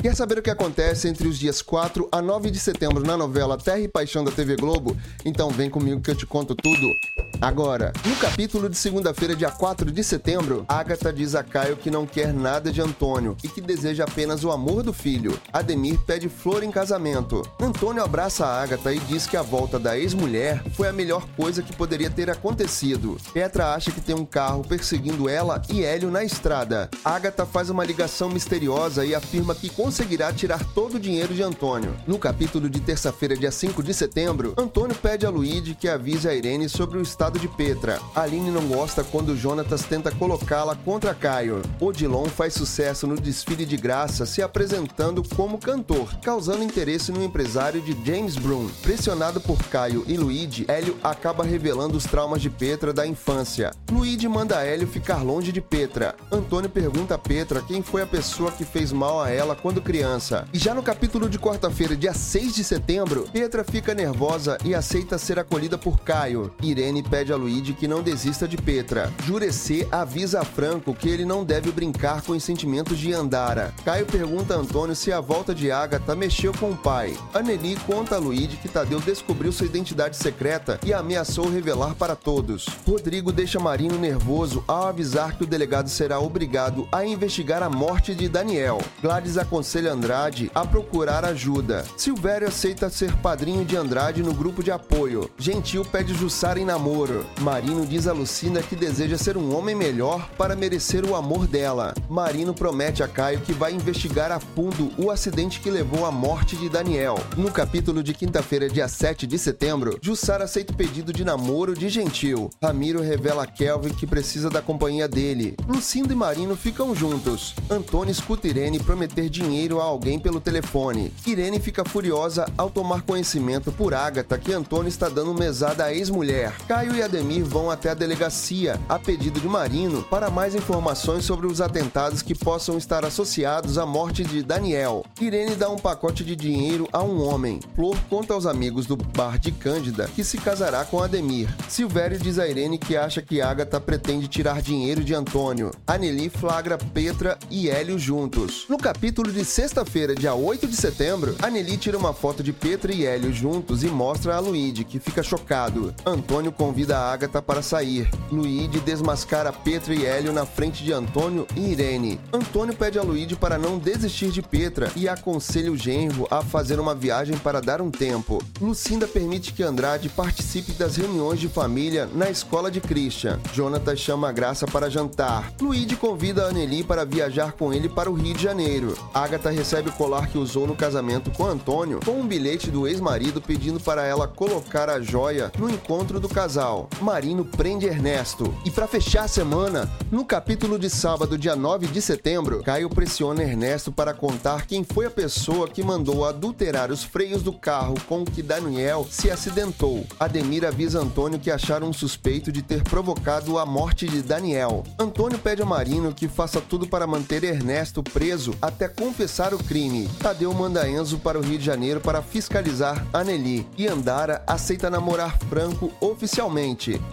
Quer saber o que acontece entre os dias 4 a 9 de setembro na novela Terra e Paixão da TV Globo? Então vem comigo que eu te conto tudo. Agora, no capítulo de segunda-feira, dia 4 de setembro, Agatha diz a Caio que não quer nada de Antônio e que deseja apenas o amor do filho. Ademir pede flor em casamento. Antônio abraça a Agatha e diz que a volta da ex-mulher foi a melhor coisa que poderia ter acontecido. Petra acha que tem um carro perseguindo ela e Hélio na estrada. Agatha faz uma ligação misteriosa e afirma que conseguirá tirar todo o dinheiro de Antônio. No capítulo de terça-feira, dia 5 de setembro, Antônio pede a Luíde que avise a Irene sobre o estado de Petra. Aline não gosta quando Jonatas tenta colocá-la contra Caio. Odilon faz sucesso no desfile de graça se apresentando como cantor, causando interesse no empresário de James Broom. Pressionado por Caio e Luigi, Hélio acaba revelando os traumas de Petra da infância. Luigi manda Hélio ficar longe de Petra. Antônio pergunta a Petra quem foi a pessoa que fez mal a ela quando criança. E já no capítulo de quarta-feira, dia 6 de setembro, Petra fica nervosa e aceita ser acolhida por Caio. Irene pede a Luigi que não desista de Petra. Jurecê avisa a Franco que ele não deve brincar com os sentimentos de Andara. Caio pergunta a Antônio se a volta de Agatha mexeu com o pai. Anneli conta a Luigi que Tadeu descobriu sua identidade secreta e ameaçou revelar para todos. Rodrigo deixa Marino nervoso ao avisar que o delegado será obrigado a investigar a morte de Daniel. Gladys aconselha Andrade a procurar ajuda. Silvério aceita ser padrinho de Andrade no grupo de apoio. Gentil pede Jussara em namoro. Marino diz a Lucina que deseja ser um homem melhor para merecer o amor dela. Marino promete a Caio que vai investigar a fundo o acidente que levou à morte de Daniel. No capítulo de quinta-feira, dia 7 de setembro, Jussara aceita o pedido de namoro de Gentil. Ramiro revela a Kelvin que precisa da companhia dele. Lucindo e Marino ficam juntos. Antônio escuta Irene prometer dinheiro a alguém pelo telefone. Irene fica furiosa ao tomar conhecimento por Agatha que Antônio está dando mesada à ex-mulher. Caio e Ademir vão até a delegacia, a pedido de Marino, para mais informações sobre os atentados que possam estar associados à morte de Daniel. Irene dá um pacote de dinheiro a um homem. Flor conta aos amigos do bar de Cândida que se casará com Ademir. Silvério diz a Irene que acha que Agatha pretende tirar dinheiro de Antônio. Aneli flagra Petra e Hélio juntos. No capítulo de sexta-feira, dia 8 de setembro, Aneli tira uma foto de Petra e Hélio juntos e mostra a Luíde, que fica chocado. Antônio convida a Agatha para sair. Luigi desmascara Petra e Hélio na frente de Antônio e Irene. Antônio pede a Luigi para não desistir de Petra e aconselha o genro a fazer uma viagem para dar um tempo. Lucinda permite que Andrade participe das reuniões de família na escola de Christian. Jonathan chama a Graça para jantar. Luigi convida a Anneli para viajar com ele para o Rio de Janeiro. Agatha recebe o colar que usou no casamento com Antônio com um bilhete do ex-marido pedindo para ela colocar a joia no encontro do casal. Marino prende Ernesto. E para fechar a semana, no capítulo de sábado, dia 9 de setembro, Caio pressiona Ernesto para contar quem foi a pessoa que mandou adulterar os freios do carro com que Daniel se acidentou. Ademir avisa Antônio que acharam um suspeito de ter provocado a morte de Daniel. Antônio pede a Marino que faça tudo para manter Ernesto preso até confessar o crime. Tadeu manda Enzo para o Rio de Janeiro para fiscalizar Anneli. E Andara aceita namorar Franco oficialmente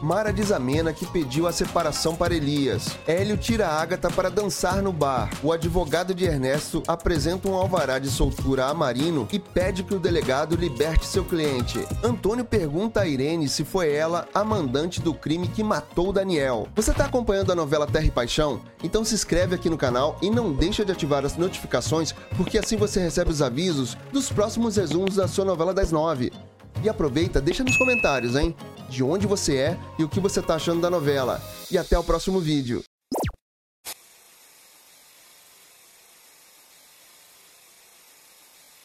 Mara diz a Mena que pediu a separação para Elias. Hélio tira Ágata para dançar no bar. O advogado de Ernesto apresenta um alvará de soltura a Marino e pede que o delegado liberte seu cliente. Antônio pergunta a Irene se foi ela a mandante do crime que matou Daniel. Você está acompanhando a novela Terra e Paixão? Então se inscreve aqui no canal e não deixa de ativar as notificações, porque assim você recebe os avisos dos próximos resumos da sua novela das nove. E aproveita, deixa nos comentários, hein? De onde você é e o que você tá achando da novela. E até o próximo vídeo.